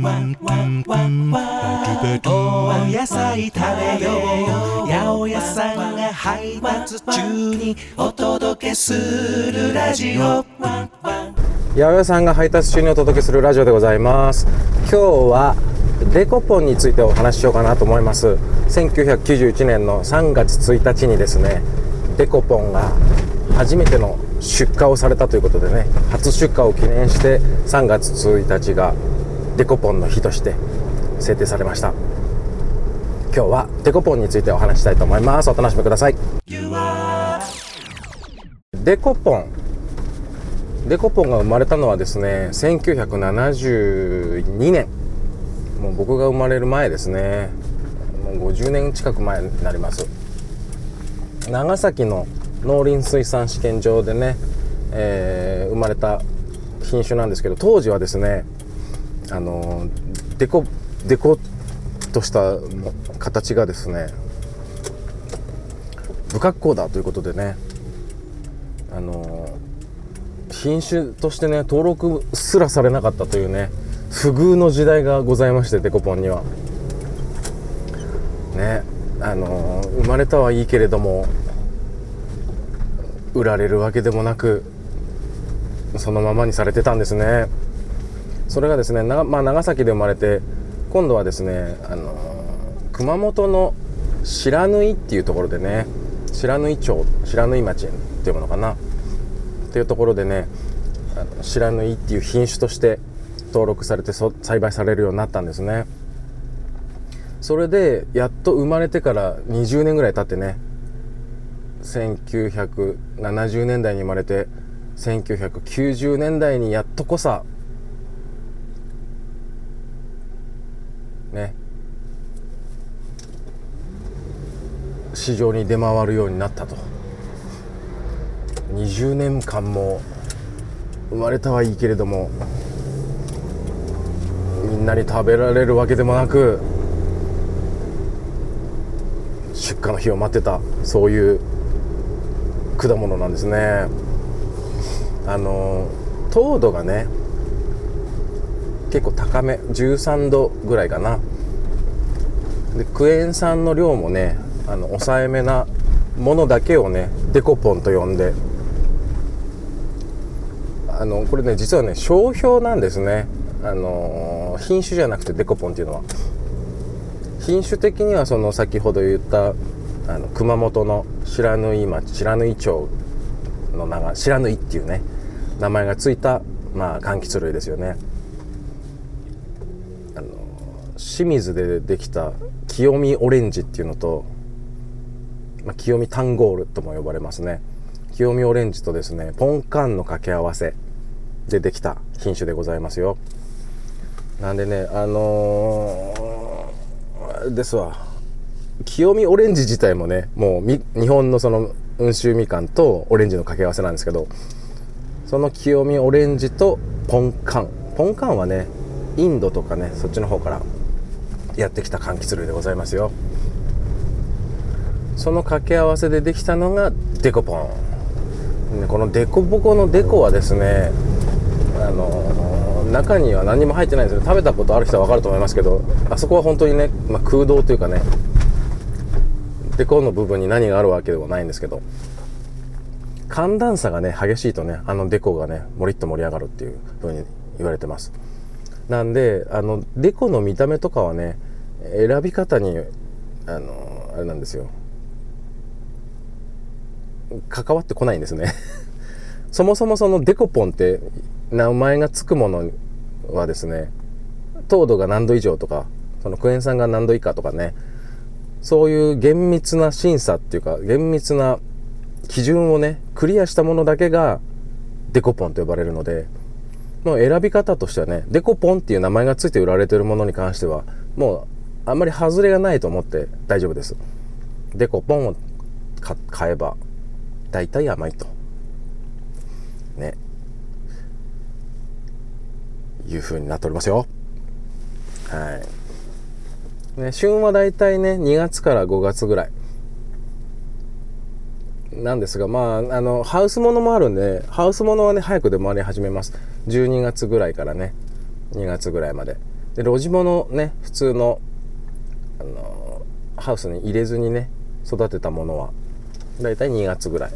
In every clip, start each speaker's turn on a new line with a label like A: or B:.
A: お野菜食べよう八百屋さんが配達中にお届けするラジオ
B: 八百屋さんが配達中にお届けするラジオでございます今日はデコポンについてお話ししようかなと思います1991年の3月1日にですねデコポンが初めての出荷をされたということでね初出荷を記念して3月1日がデコポンの日として制定されました。今日はデコポンについてお話したいと思います。お楽しみください。デコポン。デコポンが生まれたのはですね1972年。もう僕が生まれる前ですね。もう50年近く前になります。長崎の農林水産試験場でね、えー、生まれた品種なんですけど当時はですねあのデコデコとした形がですね不格好だということでねあの品種としてね登録すらされなかったというね不遇の時代がございましてデコポンには。ねあの生まれたはいいけれども売られるわけでもなくそのままにされてたんですね。それがですね、まあ、長崎で生まれて今度はですねあの熊本の白縫っていうところでね白縫町白縫町っていうものかなっていうところでねあの白縫っていう品種として登録されて栽培されるようになったんですね。それでやっと生まれてから20年ぐらい経ってね1970年代に生まれて1990年代にやっとこさね。市場に出回るようになったと。20年間も生まれたはいいけれどもみんなに食べられるわけでもなく出荷の日を待ってたそういう果物なんですね。あの糖度がね結構高め13度ぐらいかな。でクエン酸の量もねあの抑えめなものだけをねデコポンと呼んで。あのこれね実はね商標なんですね。あの品種じゃなくてデコポンっていうのは。品種的にはその先ほど言ったあの熊本の白縫町白縫町の名が白縫っていうね名前がついたまあ柑橘類ですよね。清水でできた清見オレンジっていうのと、まあ、清見タンゴールとも呼ばれますね。清見オレンジとですねポンカンの掛け合わせでできた品種でございますよ。なんでねあのー、ですわ。清見オレンジ自体もねもう日本のその温州みかんとオレンジの掛け合わせなんですけどその清見オレンジとポンカン。ポンカンはねインドとかねそっちの方からやってきた柑橘類でございますよ。その掛け合わせでできたのがデコポン。このデコボコのデコはですねあの中には何も入ってないんですよ。食べたことある人は分かると思いますけどあそこは本当にね、まあ、空洞というかねデコの部分に何があるわけではないんですけど寒暖差がね激しいとねあのデコがねもりっと盛り上がるっていう風に言われてます。なんであのデコの見た目とかはね選び方にあのあれなんですよ。関わってこないんですね。そもそもそのデコポンって名前が付くものはですね糖度が何度以上とかそのクエン酸が何度以下とかねそういう厳密な審査っていうか厳密な基準をねクリアしたものだけがデコポンと呼ばれるのでもう選び方としてはねデコポンっていう名前が付いて売られてるものに関してはもうあんまり外れがないと思って大丈夫ですデコポンを買えば大体甘いとねいう風になっておりますよはいね、旬はだいたいね、2月から5月ぐらい。なんですが、まあ、あの、ハウスものもあるんで、ハウスものはね、早く出回り始めます。12月ぐらいからね、2月ぐらいまで。で露地物ね普通の、あのハウスに入れずにね育てたものはだいたい2月ぐらい、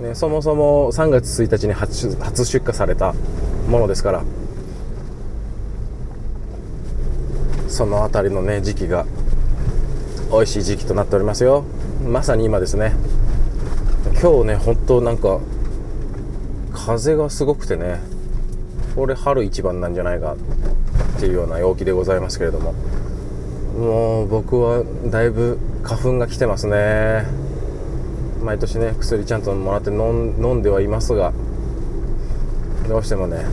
B: ね、そもそも3月1日に初初出荷されたものですからその辺りのね時期が美味しい時期となっておりますよ。まさに今ですね。今日ね本当なんか風がすごくてねこれ春一番なんじゃないかっていうような陽気でございますけれども。もう僕はだいぶ花粉が来てますね。毎年ね薬ちゃんともらって飲んではいますがどうしてもね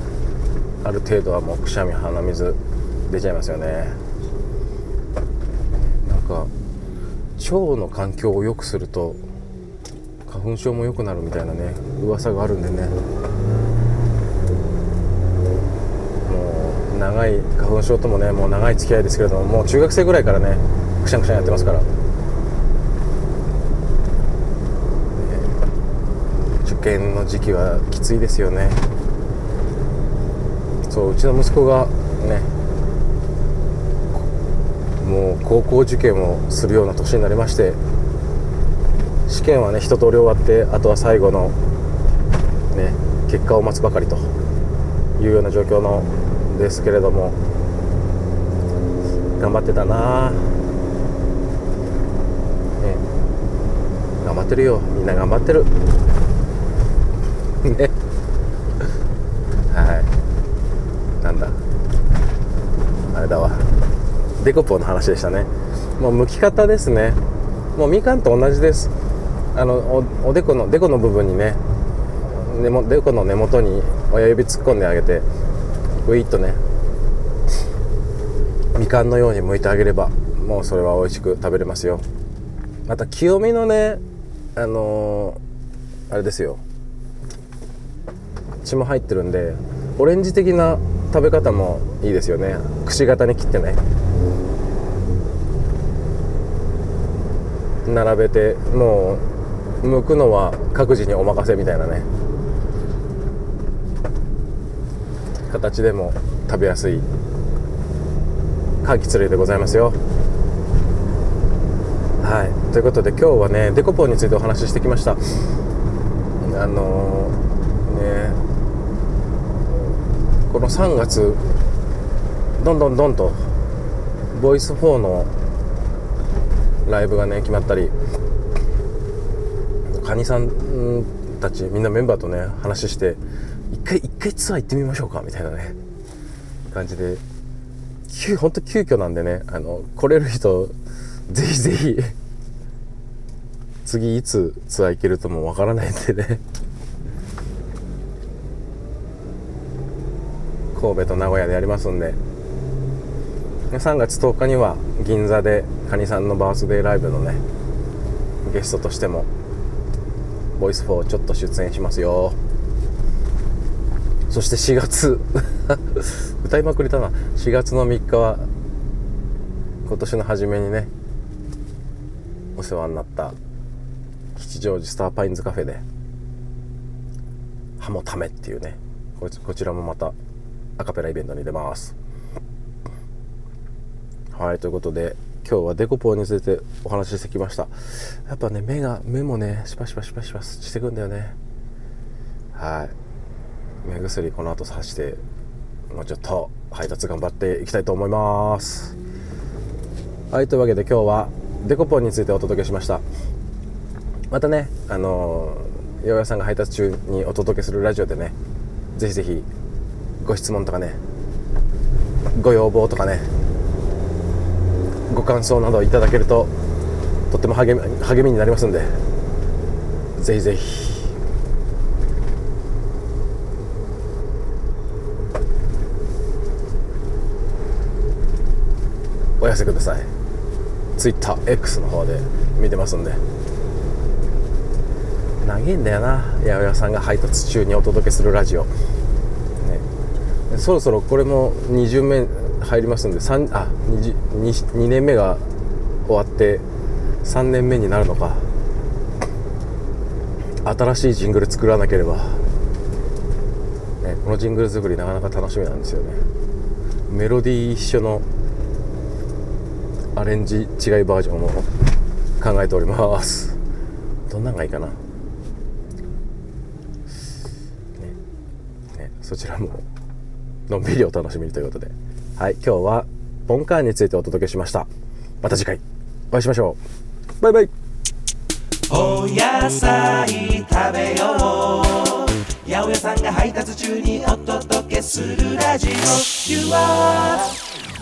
B: ある程度はもうくしゃみ鼻水出ちゃいますよね。なんか腸の環境を良くすると花粉症も良くなるみたいなね噂があるんでねもう長い花粉症ともねもう長い付き合いですけれどももう中学生ぐらいからねくしゃくしゃやってますから、受験の時期はきついですよね。そううちの息子がねもう高校受験をするような年になりまして試験はね一通り終わってあとは最後のね結果を待つばかりというような状況のですけれども頑張ってたな。ね。頑張ってるよ。みんな頑張ってる。ね。はい。なんだ。あれだわ。デコポンの話でしたね。もう剥き方ですね。もうみかんと同じです。あのおおでこのでこの部分にね。根もでこの根元に親指突っ込んであげて。ウィッとね。みかんのように剥いてあげればもうそれは美味しく食べれますよ。また清見のねあのー、あれですよ。血も入ってるんでオレンジ的な食べ方もいいですよね。くし形に切ってね。並べてもう剥くのは各自にお任せみたいなね。形でも食べやすい柑橘類でございますよ。はい。ということで今日はねデコポンについてお話ししてきました。あのー、ねこの3月どんどんどんとボイス4のライブがね決まったりカニさんたちみんなメンバーとね話して一回一回ツアー行ってみましょうかみたいなね。感じで。本当急遽なんでねあの来れる人ぜひぜひ。次いつツアー行けるともわからないんでね。神戸と名古屋でやりますんで。3月10日には銀座でカニさんのバースデーライブのねゲストとしてもボイス4ちょっと出演しますよ。そして4月。歌いまくりだな。4月の3日は今年の初めにねお世話になった吉祥寺スターパインズカフェでハモタメっていうねこちらもまたアカペライベントに出ます。はいということで今日はデコポーについてお話ししてきました。やっぱね目が目もねシパシパシパシパしてくんだよね。はい。目薬この後さしてもうちょっと配達頑張っていきたいと思います。はいというわけで今日はデコポンについてお届けしました。またねあの八百屋さんが配達中にお届けするラジオでねぜひぜひご質問とかねご要望とかねご感想などいただけるととっても励み励みになりますんでぜひぜひお寄せください。TwitterX の方で見てますんで。長いんだよな。八百屋さんが配達中にお届けするラジオ、ね、そろそろこれも2巡目入りますんで3あ 2, 2, 2年目が終わって3年目になるのか。新しいジングル作らなければ、ね、このジングル作りなかなか楽しみなんですよね。メロディー一緒のアレンジ違いバージョンを考えております。どんなんがいいかな？ねねそちらものんびりお楽しみにということで。はい今日はポンカーについてお届けしました。また次回お会いしましょう。バイバイ。
A: お野菜食べよう。八百屋さんが配達中にお届けするラジオ。You are